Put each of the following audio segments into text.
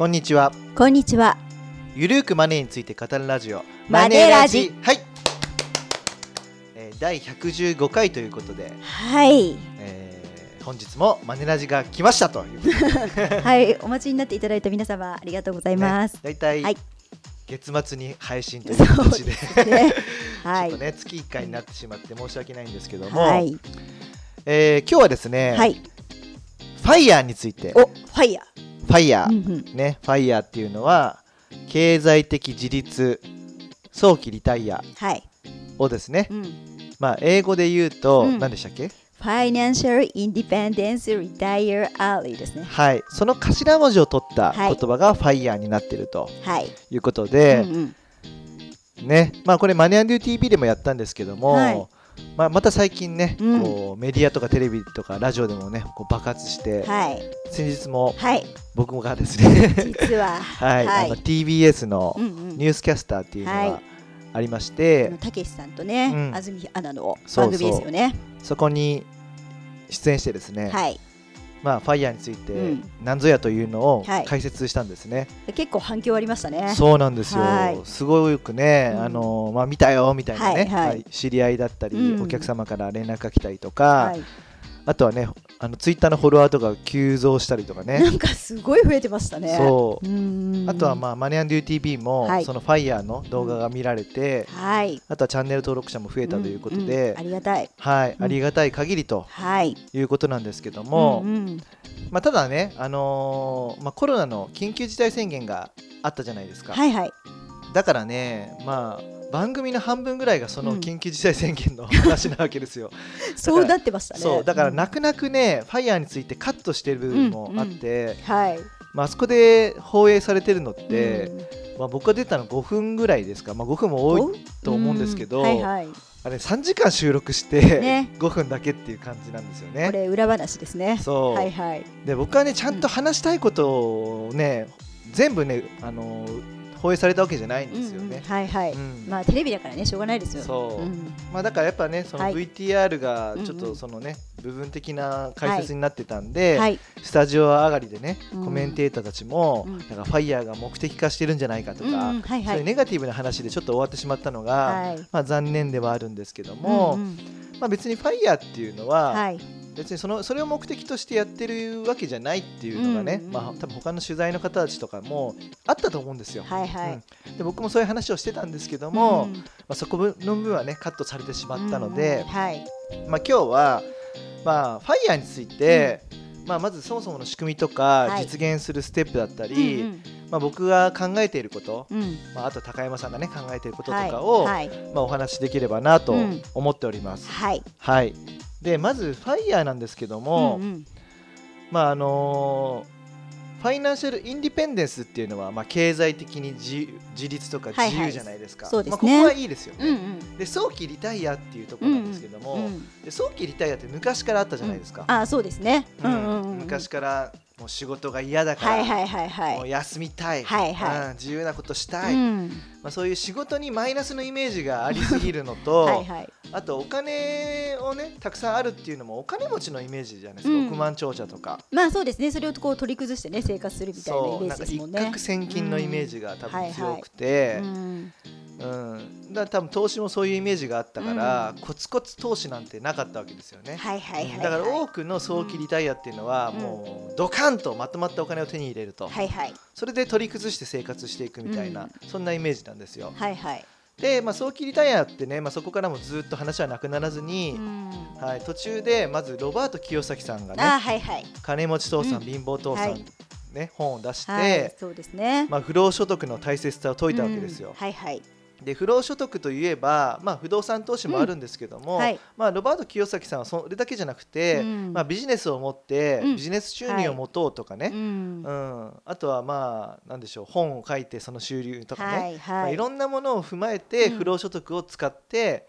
こんにちはこんにちは。ゆるーくマネーについて語るラジオマネラジはい、えー、第115回ということで、はい。えー、本日もマネラジが来ましたという はい、お待ちになっていただいた皆様、ありがとうございます。だいたいはい月末に配信という形でね。はいちょっと。ね月1回になってしまって申し訳ないんですけども、はい。えー今日はですね、はい。ファイヤーについてお、ファイヤファイヤー。ー、うんうん。ねファイヤーっていうのは経済的自立早期リタイアはい。をですね、うん。まあ英語で言うと、うん何でしたっけ？Financial Independence Retire Early ですね。はいその頭文字を取ったはい言葉がファイヤーになってるとはい。いうことで、うんうんねまあこれマネアンドゥ TV でもやったんですけども、はいまあ、また最近ね、うんこうメディアとかテレビとかラジオでもねこう爆発して、はい。先日もはい。僕がですね実は、はい、はいあの TBS の。ニュースキャスターっていうのはがありましあての、たけしさんとね、うん安住アナの番組ですよね。そこに出演してですね、はい。まあ、ファイヤーについてうん。何ぞやというのをはい。解説したんですね。結構反響ありましたね。そうなんですよ、はい。すごくね、うん。あのまあ、見たよみたいなね、はいはい。はい。知り合いだったり、うん。お客様から連絡が来たりとか、はい。あとはねあのツイッターのフォロワーとか急増したりとかねなんかすごい増えてましたね。そうあとは、まあ、マネアンデュー TV も、はいそのファイヤーの動画が見られて、はい。あとはチャンネル登録者も増えたということで、んんありがたい。はい、うんありがたい限りとはい。いうことなんですけども、うんうんまあ、ただね、あのーまあ、コロナの緊急事態宣言があったじゃないですか、はいはい。だからね、まあ、番組の半分ぐらいがそのうん緊急事態宣言の話なわけですよ。そうなってましたね。そうだからん泣く泣くね、ファイヤーについてカットしてる部分もあって、はい。まああそこで放映されてるのって、うんまあ、僕が出たの5分ぐらいですか、まあ、5分も多いと思うんですけど、うんはいはい。あれ3時間収録して、ね 5分だけっていう感じなんですよね。これ裏話ですね。そう、はいはい。で僕はねちゃんと話したいことをね、全部ねあの放映されたわけじゃないんですようんうんね。はいはい。うんまあテレビだからねしょうがないですよ。そううんまあ、だからやっぱねそのはい VTR がちょっとそのね、部分的な解説になってたんで、はい。スタジオ上がりでねうんコメンテーターたちも、うんなんかファイヤーが目的化してるんじゃないかとか、はいはい。そういうネガティブな話でちょっと終わってしまったのが、はい。まあ、残念ではあるんですけども、うんうんまあ、別にファイヤーっていうのは、はい。別にそのそれを目的としてやってるわけじゃないっていうのがね、うんうんまあ、多分他の取材の方たちとかもあったと思うんですよ。はいはい。うん。で僕もそういう話をしてたんですけども、うんまあ、そこの部分はねカットされてしまったのでうん、はい。まあ、今日は、まあ、ファイヤーについて、まあ、まずそもそもの仕組みとかはい。実現するステップだったうり、ん。まあ、僕が考えていること、うん。うんまあ、あと高山さんがね考えていることとはい。かを、はい。まあ、お話しできればなとうん。思っております。はい。はい、でまずファイヤーなんですけども、うんうん。まああのーファイナンシャルインディペンデンスっていうのは、まあ、経済的に自自立とかはいはい。自由じゃないですか、そうですね。まあ、ここはいいですよね、うんうん。で早期リタイアっていうところなんですけども、うんで早期リタイアって昔からあったじゃないですか、あそうですね。ううんんうんうん昔からもう仕事が嫌だから、はいはいはいはもうい。休みたい、はいはい。うん自由なことしたい、うん。まあ、そういう仕事にマイナスのイメージがありすぎるのと はいはい。あとお金をねたくさんあるっていうのもお金持ちのイメージじゃないですか、うん。億万長者とか。まあそうですね。それをこう取り崩してね生活するみたいなイメージですもんね。攫。千金のイメージが多分うん。強くて、うんうん、だ多分投資もそういうイメージがあったから、コツコツ投資なんてなかったわけですよね。はいはいはいはい。だから多くの早期リタイアっていうのは、うんもうドカンとまとまったお金を手に入れると、はいはいそれで取り崩して生活していくみたいな、うんそんなイメージなんですよ。はいはい。で、まあ、早期リタイアってね、まあ、そこからもずっと話はなくならずに、うんはい、途中でまずロバート清崎さんがねあはいはい。「金持ち父さん、うん貧乏父さん」はいね、本を出して、はいそうですね。まあ、不労所得の大切さを説いたわけですようん。はいはい。で不労所得といえば、まあ、不動産投資もあるんですけども、はい。まあ、ロバート清崎さんはそれだけじゃなくて、うん。まあ、ビジネスを持ってうん。ビジネス収入を持とうとかね、うん。うん。あとはまあなんでしょう本を書いてその収入とかね、はいまあ、はいいろんなものを踏まえてうん。不労所得を使って、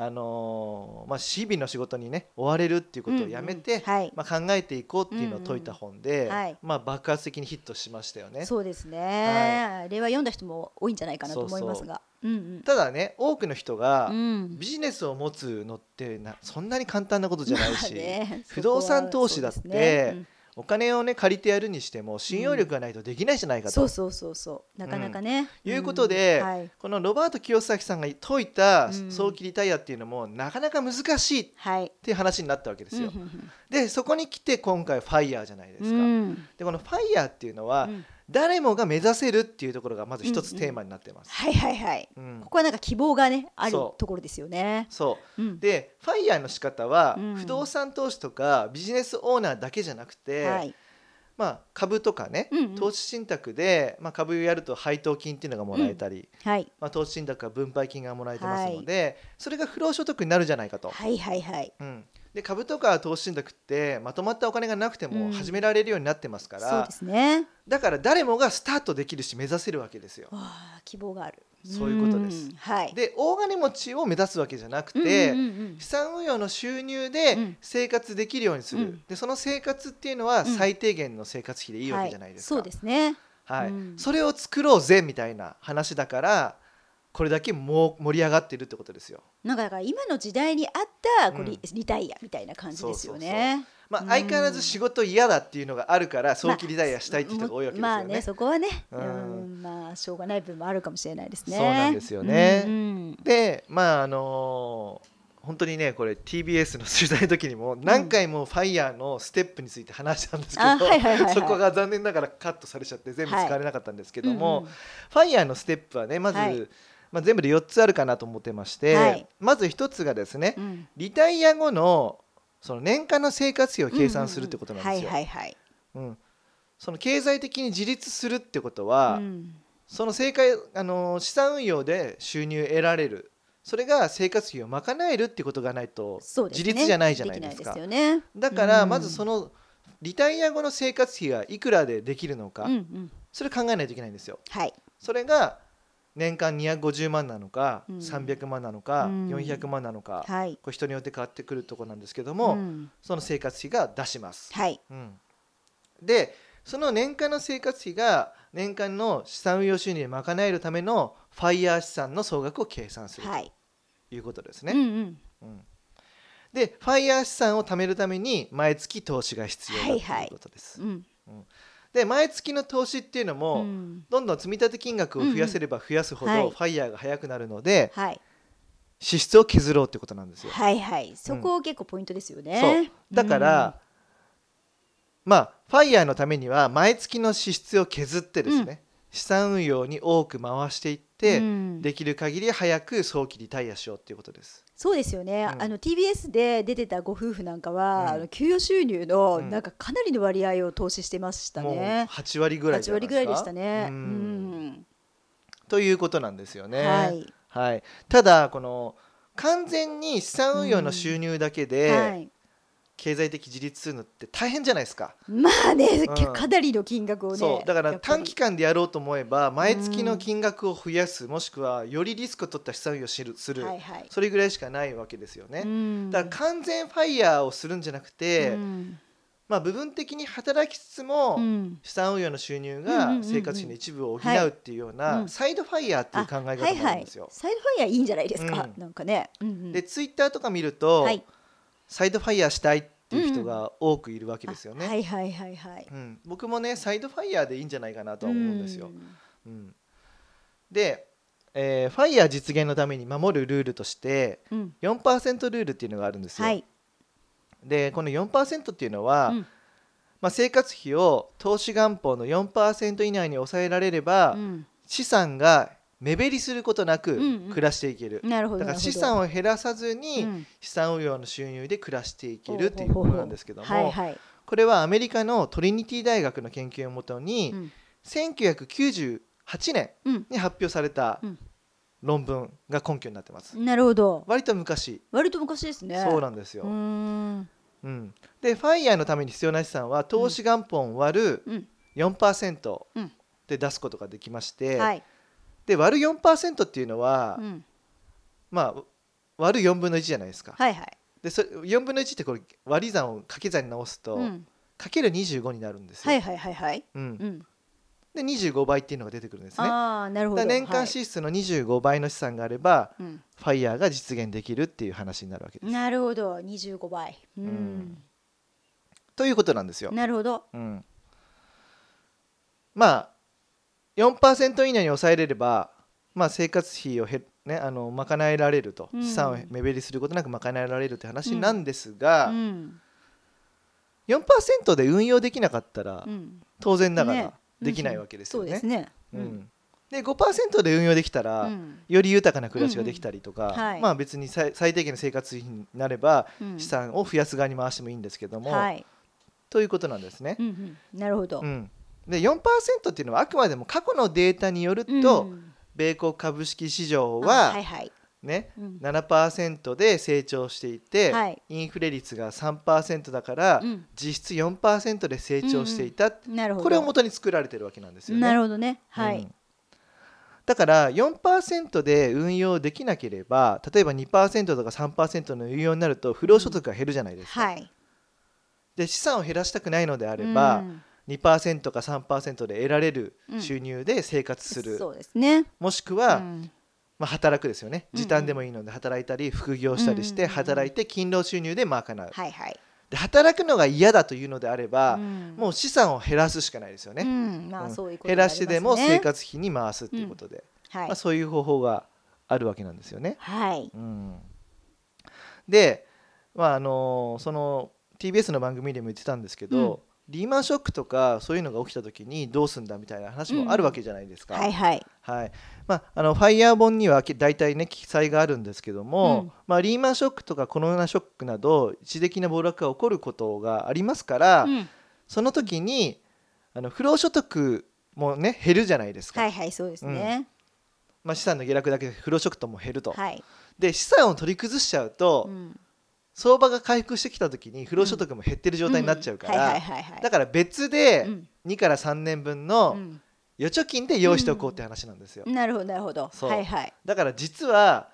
あのーまあ、日々の仕事にね追われるっていうことをやめて、うん。うんはい。まあ、考えていこうっていうのを説いた本で、うんはい。まあ、爆発的にヒットしましたよね。そうですね、はあれは読んだ人も多いんじゃないかなと思いますが。うんうん。ただね多くの人がうん。ビジネスを持つのってなそんなに簡単なことじゃないし、まあね不動産投資だってお金をね借りてやるにしても信用力がないとできないじゃないかと。そうそうそうそう。なかなかね、うん。いうことでうんはい。このロバート清崎さんが説いたうん。早期リタイアっていうのもなかなか難しいっはい。ていう話になったわけですよ。うん。うん。でそこに来て今回ファイヤーじゃないですか。うん。でこのファイヤーっていうのはうん誰もが目指せるっていうところがまず一つうんうんテーマになってます。はいはいはい。うん。ここはなんか希望がねあるところですよね。そう。うん。でファイヤーの仕方はうん。不動産投資とかビジネスオーナーだけじゃなくて、はい。まあ、株とかね、うんうん。投資信託で、まあ、株をやると配当金っていうのがもらえたり、はい。まあ、投資信託は分配金がもらえてますので、それが不労所得になるじゃないかと。はいはいはい。うん、で株とか投資信託ってまとまったお金がなくてうん。も始められるようになってますから、そうですね。だから誰もがスタートできるし目指せるわけですよ。希望がある。そういうことです。ん。はい。で大金持ちを目指すわけじゃなくて、うんうんうん資産運用の収入うでん。生活できるようにする、うん。でその生活っていうのはうん。最低限の生活費でいいわけじゃないですか、はい、そうですね。はい。うん。それを作ろうぜみたいな話だからこれだけもう盛り上がってるってことですよ、なんかだから今の時代に合ったこうリ,、うん。リタイアみたいな感じですよね。まあ、うん。相変わらず仕事嫌だっていうのがあるから早期リタイアしたいっていう人が多いわけですよね,、まあねそこはね、ううんん、まあしょうがない部分もあるかもしれないですね。そうなんですよね。うんうんでまああのー本当にねこれ TBS の取材の時にも何回もファイヤーのステップについて話したんですけど、あはいはいはいはい。そこが残念ながらカットされちゃって全部使われなかったんですけども、うんうん。ファイヤーのステップはねまず、はいまあ、全部で4つあるかなと思ってまして、はい。まず1つがですねうん。リタイア後のその年間の生活費を計算するってことなんですよ。その経済的に自立するってことは、うん。その正解あの資産運用で収入得られる。それが生活費を賄えるってことがないと自立じゃないじゃないですか。すよね。だからうん。まずそのリタイア後の生活費がいくらでできるのか、うんうん。それ考えないといけないんですよ。はい。それが年間250万なのか、うん300万なのか、うん400万なのか、はい。これ人によって変わってくるところなんですけども、うんその生活費が出します、はい。うんでその年間の生活費が年間の資産運用収入を賄えるためのファイヤー資産の総額を計算するはい。ということですね。うんうん。うんでファイヤー資産を貯めるために毎月投資が必要だとはいはいいうことです。うん。で毎月の投資っていうのも、うんどんどん積み立て金額を増やせれば増やすほど、うんうんはいファイヤーが早くなるのではい。支出を削ろうってことなんですよ。はいはい。そこ結構ポイントですよね。だから、まあファイヤーのためには毎月の支出を削ってですね、資産運用に多く回していって、うんできる限り早く早期リタイアしようっていうことです。そうですよね、うん。あの TBS で出てたご夫婦なんかは、うん。あの給与収入のうん。なんかかなりの割合を投資してましたもうね。8割ぐらいじ8ゃないですか？割ぐらいでしたね。ううんん。ということなんですよね。はい、はい、ただこの完全に資産運用の収入だけで、はい、経済的自立するのって大変じゃないですか。まあね、うん。かなりの金額をね。そう。だから短期間でやろうと思えば毎月の金額を増やす、もしくはよりリスクを取った資産運用をするする、はいはい。それぐらいしかないわけですよね。うん。だから完全ファイヤーをするんじゃなくて、うん。まあ、部分的に働きつつも、うん。資産運用の収入がうん生活費の一部を補はいうっていうよううなん。サイドファイヤーっていう考え方もあるんですよ。はいはい、サイドファイヤーいいんじゃないですか、うん。なんかね。うんうん。でツイッターとか見ると、はいサイドファイヤーしたいっていう人が多くいるわけですよね。あはいはいはいはい。うん、僕もねサイドファイヤーでいいんじゃないかなとは思うんですよ。うんうん、で、えーファイヤー実現のために守るルールとしてうん4%ルールっていうのがあるんですよ。はい。でこの4%っていうのは、うんまあ、生活費を投資元本の4%以内に抑えられれば、うん資産が目減りすることなくうんうん暮らしていける、なるほど。だから資産を減らさずに、資産運用の収入で暮らしていけるっていうものなんですけども。これはアメリカのトリニティ大学の研究をもとに、うん1998年うんに発表されたうん論文が根拠になってます。なるほど。割と昔、割と昔ですね。そうなんですよ。うーん。うん、でファイヤーのために必要な資産は投資元本割るうん。4%うんで出すことができまして、はい。で割る4%っていうのは、うん。まあ割る4分の1じゃないですか。はいはい。でそれ4分の1ってこれ割り算を掛け算に直すと、うん。かける25になるんですよ。はいはいはいはい。うんうん。で25倍っていうのが出てくるんですね。ああ、なるほど。年間はい支出の25倍の資産があれば、うんファイヤーが実現できるっていう話になるわけです。なるほど。25倍。ううんん。ということなんですよ。なるほどうん、まあ4%以内に抑えれれば、まあ、生活費をへ、ね、あの賄えられると、うん。資産を目減りすることなく賄えられるって話なんですが、うん4%で運用できなかったら、うん。当然ながらね。できないわけですよね。そうですね。うん。で5%で運用できたら、うん。より豊かな暮らしができたりとか、うん。うん。はい。まあ別に最最低限の生活費になれば、うん。資産を増やす側に回してもいいんですけども、はい。ということなんですね。うんうん。なるほど。うんで4%っていうのはあくまでも過去のデータによると、うん。米国株式市場あは、はいはい。ねうん。7%で成長していて、はい。インフレ率が3%だから、うん。実質4%で成長していた、なるほど。これを元に作られてるわけなんですよね。なるほどね。はい。うん。だから4%で運用できなければ例えば2%とか3%の運用になると不労所得が減るじゃないですか。はい。で資産を減らしたくないのであれば、うん2%か3%で得られるうん。収入で生活する、そうですね。もしくは、うん。まあ、働くですよね。うんうん。時短でもいいので働いたり副業したりしてうんうんうん。働いて勤労収入で賄う。はいはい。で働くのが嫌だというのであれば、うん。もう資産を減らすしかないですようね、減らしてでも生活費に回すっていうことで、はい。まあ、そういう方法があるわけなんですよね。はい。うん、で、まああのその TBS の番組でも言ってたんですけど、リーマンショックとかそういうのが起きた時にどうすんだみたいな話もあるわけじゃないですか。はいはい。はい。まあ、あのファイヤー本にはき大体ね記載があるんですけども、うん。まあ、リーマンショックとかコロナショックなど一時的な暴落が起こることがありますから、うん。その時にあの不労所得もね減るじゃないですか、はいはいそうですね。まあ、資産の下落だけで不労所得も減ると、はい。で資産を取り崩しちゃうと、うん相場が回復してきた時に不労所得も減ってる状態になっちゃうからだから別でうん。2から3年分うのん。預貯金で用意しておこうって話なんですよ。なるほどなるほど。はいはい。だから実は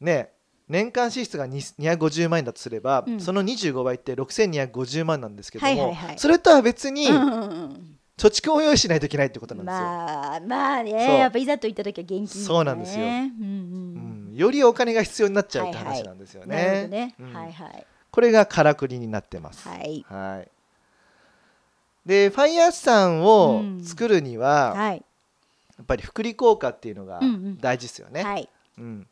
ね年間支出が2 250万円だとすれば、うん。その25倍って6250万なんですけども、それとは別に貯蓄を用意しないといけないってことなんですよ。まあまあね。やっぱいざと言った時は現金だね。そうなんですよ。うんうんうんよりお金が必要になっちゃうって話なんですよね。これがからくりになってます。はい。はい。でファイヤー資産をうん。作るには、はい。やっぱり複利効果っていうのがうんうん。大事ですよね。はい。うん、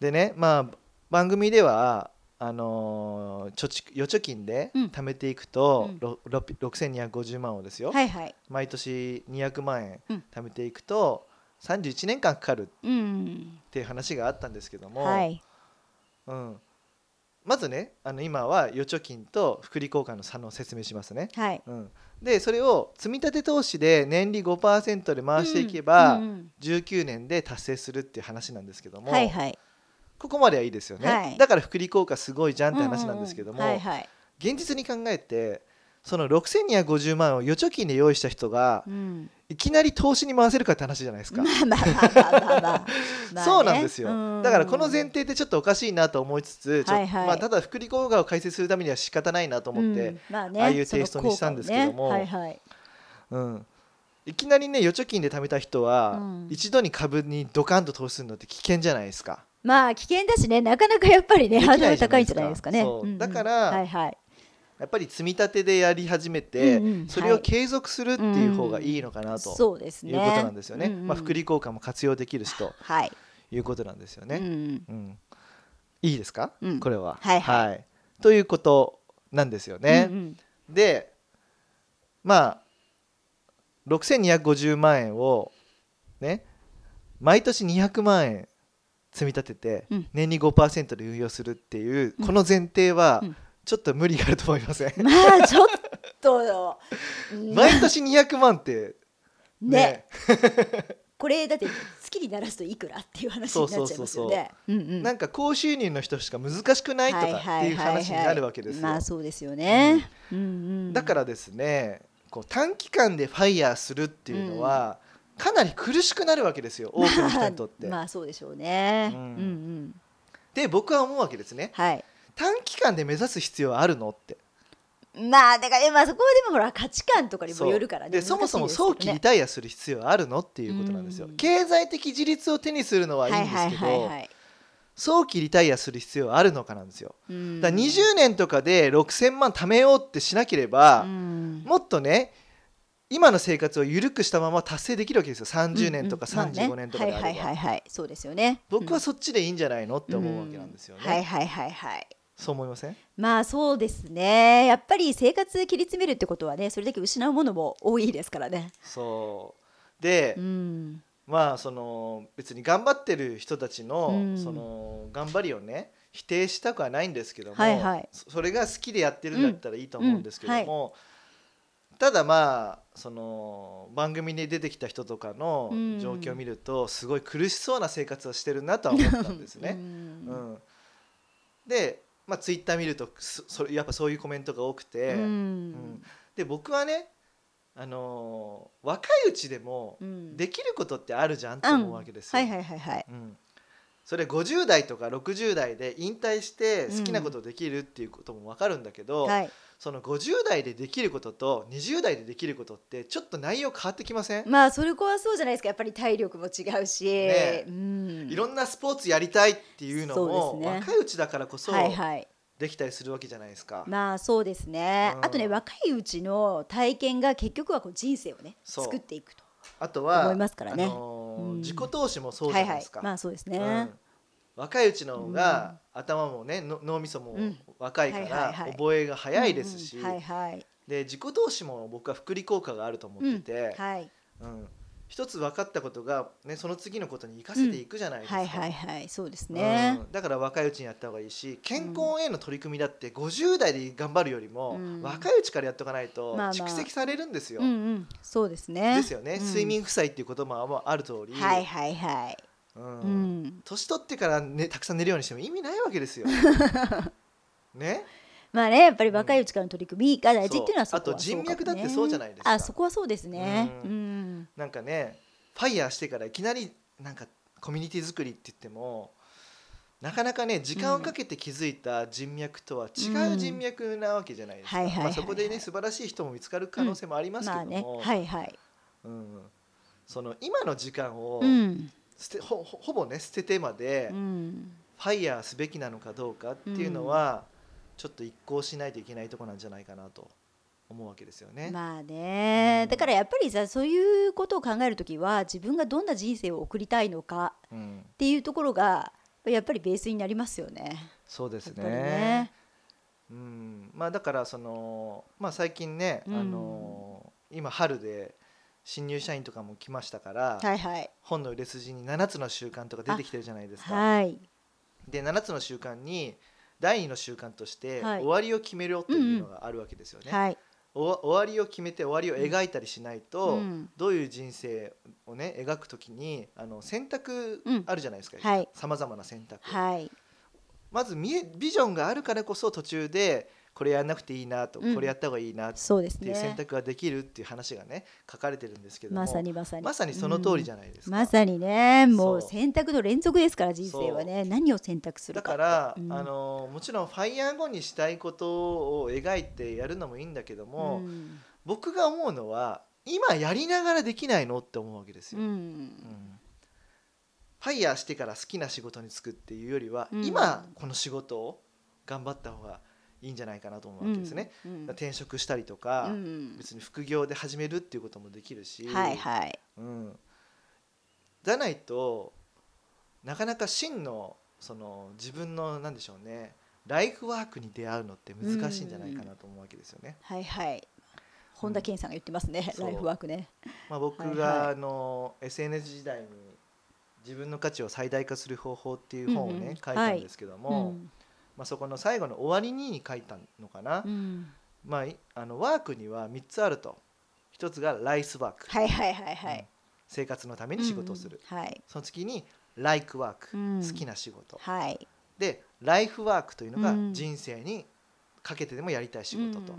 でねまあ番組ではあのー貯蓄預貯金でうん。貯めていくと、うん。ろろ6250万をですよ、はいはい。毎年200万円うん。貯めていくと31年間かかるうんっていう話があったんですけども、はい。うん、まずねあの今は預貯金と複利効果の差の説明しますね。はい。うん、でそれを積み立て投資で年利5%で回していけば、うんうん19年で達成するっていう話なんですけども、はいはい。ここまではいいですよね、はい。だから複利効果すごいじゃんって話なんですけども、現実に考えてその6250万を預貯金で用意した人がうん。いきなり投資に回せるかって話じゃないですか、そうなんですよ、うん。だからこの前提ってちょっとおかしいなと思いつつ、はいはい。まあ、ただ複利効果を解説するためには仕方ないなと思って、うん。まあねああいうテイストにしたんですけども。ねはいはい。うん。いきなりね預貯金で貯めた人は、うん。一度に株にドカンと投資するのって危険じゃないですか。まあ危険だしねなかなかやっぱりねハードル高いんじじゃないいですすかねだからはいはいやっぱり積み立てでやり始めて、うんうんそれを継続するっていう方がいいのかなとそうですね。いうことなんですよね。うんうん。まあ、複利効果も活用できるしとはい。いうことなんですよね。うんうん。いいですか、うん。これは。はいはい。ということなんですよね。うんうん。でまあ6250万円をね毎年200万円積み立ててうん。年に5%で運用するっていうこの前提はうんちょっと無理があると思いません、まあちょっと 毎年200万って。ね。これだって月にならすといくらっていう話になっちゃいますよね。うんうん。なんか高収入の人しか難しくないとかっていう話になるわけですよ、まあそうですよね。うん。うんだからですねこう短期間でファイヤーするっていうのは、かなり苦しくなるわけですよ多くの人にとって。まあそうでしょうね。ううんんうん。で僕は思うわけですね。はい短期間で目指す必要はあるの？って。まあだからねまあそこはでもほら価値観とかにもよるからね。でそもそも早期リタイアする必要はあるの？っていうことなんですよ。うん。経済的自立を手にするのはいいんですけど、早期リタイアする必要はあるのかなんですよ。うん。だから20年とかで6,000万貯めようってしなければ、うん。もっとね今の生活を緩くしたまま達成できるわけですよ。30年とかうんうんまあね。35年とかであれば、はいはいはいはいそうですよね。僕はそっちでいいんじゃないの？って思うわけなんですよね、うん。はいはいはいはいそう思いません？まあそうですね。やっぱり生活切り詰めるってことはねそれだけ失うものも多いですからね。そう。で、うん。まあその別に頑張ってる人たちの、うん。その頑張りをね否定したくはないんですけども、はいはい。そそれが好きでやってるんだったらいいと思うんですけども、ただまあその番組に出てきた人とかのうん。状況を見るとすごい苦しそうな生活をしてるなとは思ったんですうね。ん。うん。で、まあ、ツイッター見るとそやっぱそういうコメントが多くて、うん。うん。で僕はね、あのー若いうちでもうん。できることってあるじゃんって思うわけですよ。はいはいはいはい。うん。それ50代とか60代で引退して好きなことできるっていうことも分かるんだけど、はいその50代でできることと20代でできることってちょっと内容変わってきません、まあそれこはそうじゃないですか。やっぱり体力も違うし、ねうん、いろんなスポーツやりたいっていうのそもね。若いうちだからこそはいはい。できたりするわけじゃないですか。まあそうですね、うん。あとね若いうちの体験が結局はこう人生をね作っていくとあとは思いますからね。あのーうん。自己投資もそうじはいはいゃないですか。まあそうですね、うん若いうちの方が頭もねの脳みそもうん。若いからはい覚えが早いですし、で自己投資も僕は複利効果があると思ってて、はい、うん。一つ分かったことが、ね、その次のことに生かせていくじゃないですか。はいはいはい。そうですね、うん。だから若いうちにやった方がいいし健康への取り組みだって50代で頑張るよりも、うん。若いうちからやっとかないと蓄積されるんですよ。うんうん。そうですね。ですよね、うん。睡眠負債っていう言葉もある通り、はいはいはい、うん。うん、年取ってから、ね、たくさん寝るようにしても意味ないわけですよ。ね？まあねやっぱり若いうちからの取り組みが大事っていうのはそあと人脈だってそうじゃないですか。あそこはそうですね。ううん。ん、なんかねファイヤーしてからいきなりなんかコミュニティ作りって言ってもなかなかね時間をかけて築いた人脈とは違う人脈なわけじゃないですか、そこでね素晴らしい人も見つかる可能性もありますけまあね。ども、はいはい。うん、その今の時間をうん捨てほほほぼね捨ててまでうん。ファイヤーすべきなのかどうかっていうのは、ちょっと一向しないといけないところなんじゃないかなと思うわけですよね。まあね、うん。だからやっぱりさそういうことを考えるときは自分がどんな人生を送りたいのかうん、っていうところがやっぱりベースになりますよね。そうですね。ね。うん、まあだからそのまあ最近ね、うん。あの今春で新入社員とかも来ましたから、はいはい。本の売れ筋に7つの習慣とか出てきてるじゃないですか。はい。で7つの習慣に第2の習慣として、はい。終わりを決めろというのがあるわけですよね。はい。お終わりを決めて終わりを描いたりしないと、うんどういう人生をね描くときにあの選択うん。あるじゃないですか。はい。さまざまな選択、はい。まず見えビジョンがあるからこそ途中でこれやんなくていいなと、うん。これやった方がいいなっそうですていう選ね。択ができるっていう話がね書かれてるんですけどもまさにまさに。まさにその通りじゃないですか。まさにねもう選択の連続ですから人生はね。何を選択するだかって。から、うん。あのもちろんファイヤー後にしたいことを描いてやるのもいいんだけども、うん。僕が思うのは今やりながらできないのって思うわけですよ。ううんん。ファイヤーしてから好きな仕事に就くっていうよりは、うん。今この仕事を頑張った方がいいんじゃないかなと思うわけですね。うん転職したりとか、うん別に副業で始めるっていうこともできるし、はいはい。うん、じゃないとなかなか真のその自分のなんでしょうねライフワークに出会うのって難しいんじゃないかなと思うわけですよね。はいはい。本田健さんが言ってますねライフワークね。まあ、僕があの SNS 時代に自分の価値を最大化する方法っていう本をね、うんうん。書いたんですけども、うんまあ、そこの最後の終わりにに書いたのかな、うん。まあ、いあのワークには3つあると。1つがライスワーク、はいはいはいはうん。い生活のために仕事をする、うんはい。その次にライクワーク、うん。好きな仕事。はい。でライフワークというのがうん。人生にかけてでもやりたい仕事と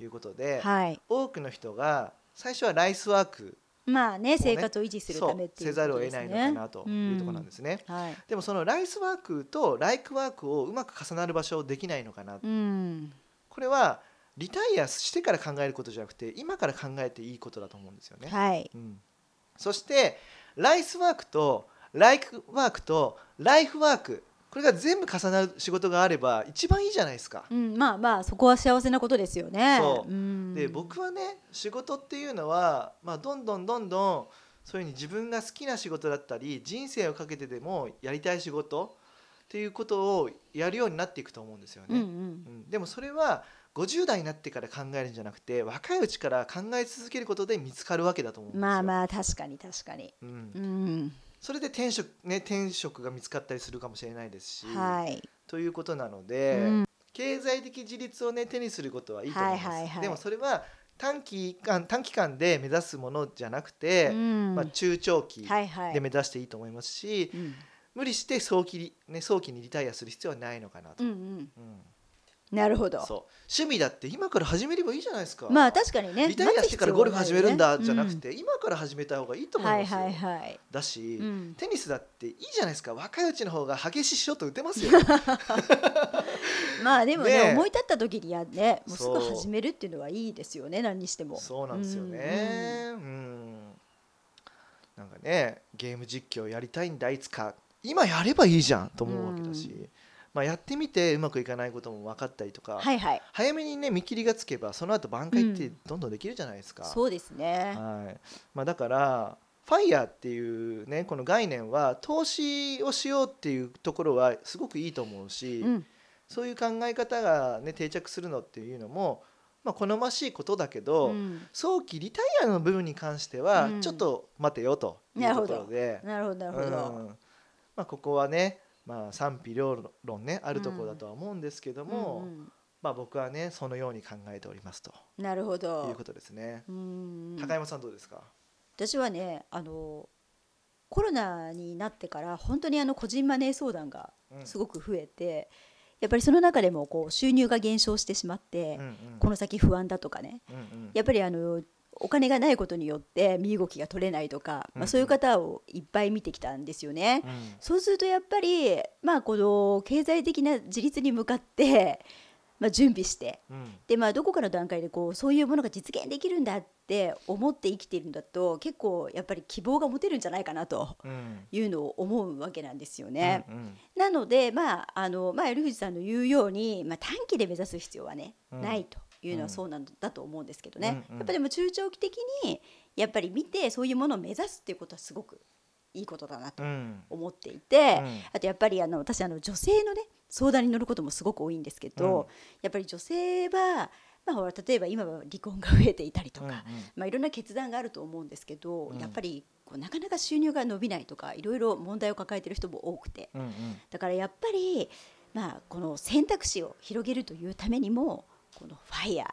いうことで、はい。多くの人が最初はライスワークまあねうね。生活を維持するためっていうせざるを得ないのかなというところなんですね。はい。でもそのライスワークとライクワークをうまく重なる場所できないのかな、うん。これはリタイアしてから考えることじゃなくて今から考えていいことだと思うんですよね。はい。うん、そしてライスワークとライクワークとライフワークこれが全部重なる仕事があれば一番いいじゃないですか。うん、まあまあそこは幸せなことですよね。そううんで僕はね仕事っていうのは、まあ、どんどんどんどんそういうふうに自分が好きな仕事だったり人生をかけてでもやりたい仕事っていうことをやるようになっていくと思うんですよね。うんうんうんでもそれは50代になってから考えるんじゃなくて若いうちから考え続けることで見つかるわけだと思うんですよ。まあまあ確かに確かに。うんうん、それで転職ね転職が見つかったりするかもしれないですし、はい。ということなので、うん経済的自立をね手にすることはいいと思います。はいはいはいでもそれは短期間短期間で目指すものじゃなくて、うんまあ、中長期はいはい。で目指していいと思いますし、うん無理して早期にね早期にリタイアする必要はないのかなと。うんうん。うんなるほど。そう趣味だって今から始めればいいじゃないですか。まあ確かにね。リタイアしてからゴルフ始めるんだじゃなくてて、今から始めた方がいいとうん。思いますよ。はいはいはい。だし、うんテニスだっていいじゃないですか若いうちの方が激しいショット打てますよ。まあでもねねえ思い立った時にやねもうすぐ始めるっていうのはいいですよね何にしても。そうなんですよね。うんなんかねゲーム実況やりたいんだいつか今やればいいじゃんと思うわけだし、うんまあ、やってみてうまくいかないことも分かったりとか、はいはい。早めにね見切りがつけばその後挽回ってどんどんできるじゃないですか。そうですね。はいまあ、だからファイヤーっていうねこの概念は投資をしようっていうところはすごくいいと思うし、うんそういう考え方が、ね、定着するのっていうのも、まあ、好ましいことだけど、うん早期リタイアの部分に関してはうんちょっと待てよというところで、なるほどなるほど。うんまあ、ここはね、まあ、賛否両論ねあるところだとは思うんですけども、うんまあ、僕はねそのように考えておりますと。うんなるほいうどこ。とですね。うん。高山さんどうですか、私はねあのコロナになってから本当にあの個人マネー相談がうん。すごく増えて、やっぱりその中でもこう収入が減少してしまって、うんうん。この先不安だとかねうんうん。やっぱりあのお金がないことによって身動きが取れないとか、うんうん。まあ、そういう方をいっぱい見てきたんですよね。うん。そうするとやっぱりまあこの経済的な自立に向かって、まあ、準備してうん。でまあどこかの段階でこうそういうものが実現できるんだって思って生きているんだと結構やっぱり希望が持てるんじゃないかなとうん。いうのを思うわけなんですよね。うんなのでまああのまあ頼藤さんの言うように、まあ、短期で目指す必要はね、うん。ないというのはそうなんだと思うんですけどね、うんうん。やっぱでも中長期的にやっぱり見てそういうものを目指すっていうことはすごくいいことだなとうん。思っていて、うん。あとやっぱりあの私あの女性のね相談に乗ることもすごく多いんですけど、うん。やっぱり女性は、まあ、ほら例えば今は離婚が増えていたりとか、うんうん。まあ、いろんな決断があると思うんですけど、うん。やっぱりこうなかなか収入が伸びないとかいろいろ問題を抱えてる人も多くて。うんうん。だからやっぱり、まあ、この選択肢を広げるというためにもこのファイヤー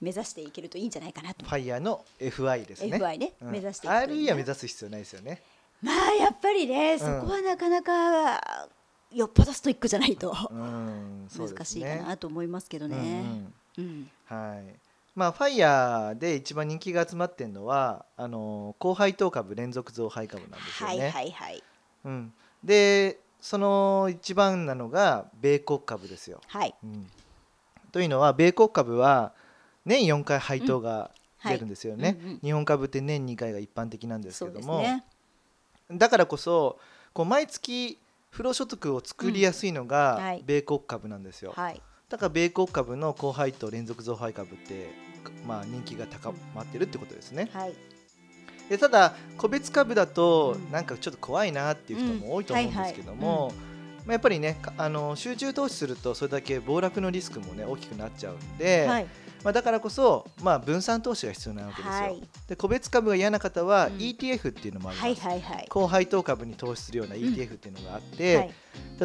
目指していけるといいんじゃないかなとファイヤーの FI ですね。FI ね、うん目指していくといい RE なは目指す必要ないですよね。まあやっぱりね、そこはなかなかよっぽどストイックじゃないとうん、難しいかなと思いますけどうんね。うんうんはい。まあファイヤーで一番人気が集まってるのはあの高配当株連続増配株なんですよね。はいはいはいうん。でその一番なのが米国株ですよ。はいうん、というのは米国株は年4回配当が出るんですよね、うんはい。うんうん。日本株って年2回が一般的なんですけども、ね。だからこそこう毎月不労所得を作りやすいのうん。がはい。米国株なんですよ、はい。だから米国株の高配当連続増配株って、まあ、人気が高まってるってことですね。はい。でただ個別株だとうん。なんかちょっと怖いなっていう人も多いと思うんですけどうん。もまあやっぱりねかあの集中投資するとそれだけ暴落のリスクもね大きくなっちゃうんで、はい。まあ、だからこそ、まあ、分散投資が必要なわけですよ、はい。で個別株が嫌な方はうん。ETF っていうのもあります、はいはいはい。高配当株に投資するような ETF っていうのがあって、はい。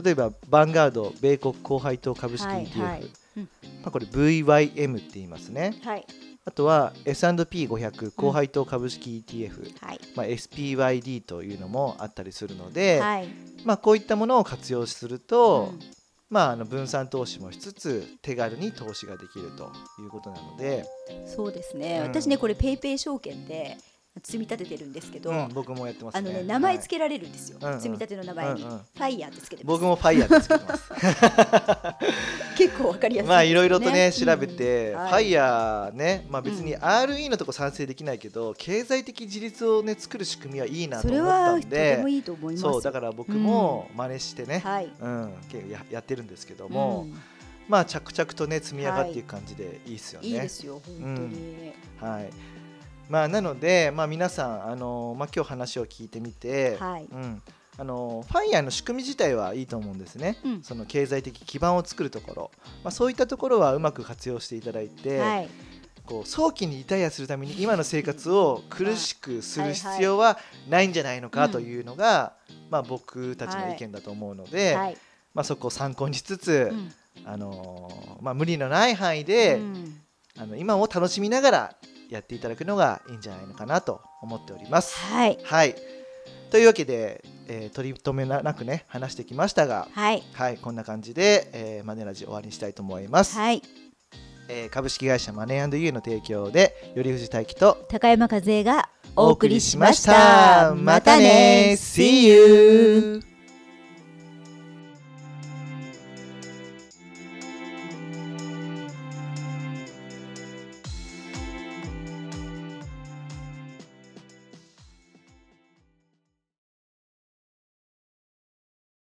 例えばバンガード米国高配当株式 ETF、はいはい。うん。まあ、これ VYM って言いますね。はいあとは S&P500 高配当株式 ETF、はい。まあ、SPYD というのもあったりするので、はい。まあ、こういったものを活用すると、うん。まあ、あの分散投資もしつつ手軽に投資ができるということなので、そうですね、うん。私ねこれペイペイ証券で積み立ててるんですけど、うん、僕もやってますね。あのね名前つけられるんですよ、はいうんうん。積み立ての名前に、うんうん。ファイヤーってつけてます。僕もファイヤーでつけてます。結構わかりやすいですね、まあいろいろとね調べうん。て、はい。ファイヤーねまあ別にうん RE のとこ賛成できないけど、経済的自立をね作る仕組みはいいなと思ったはとてんでもいいと思います。そうだから僕も真似してね、はい。うん、ややってるんですけども、うん。まあ着々とね積み上がっていく感じでいいですよね。いいですよ本当に、はい。まあなのでまあ皆さんあのまあ今日話を聞いてみて、はい。うん。あのファイヤーの仕組み自体はいいと思うんですね、うん。その経済的基盤を作るところ、まあ、そういったところはうまく活用していただいて、はい。こう早期にリタイアするために今の生活を苦しくする必要はないんじゃないのかというのが、まあ、僕たちの意見だと思うので、はい。まあ、そこを参考にしつつ、うん。あのーまあ、無理のない範囲で、うん。あの今を楽しみながらやっていただくのがいいんじゃないのかなと思っております。はい。はい。というわけで、えー取り留めなくね話してきましたが、はい。はい、こんな感じで、えーマネラジ終わりにしたいと思います。はい。えー株式会社マネーユーの提供で頼藤大樹と高山和恵がお送りしました。またね。See you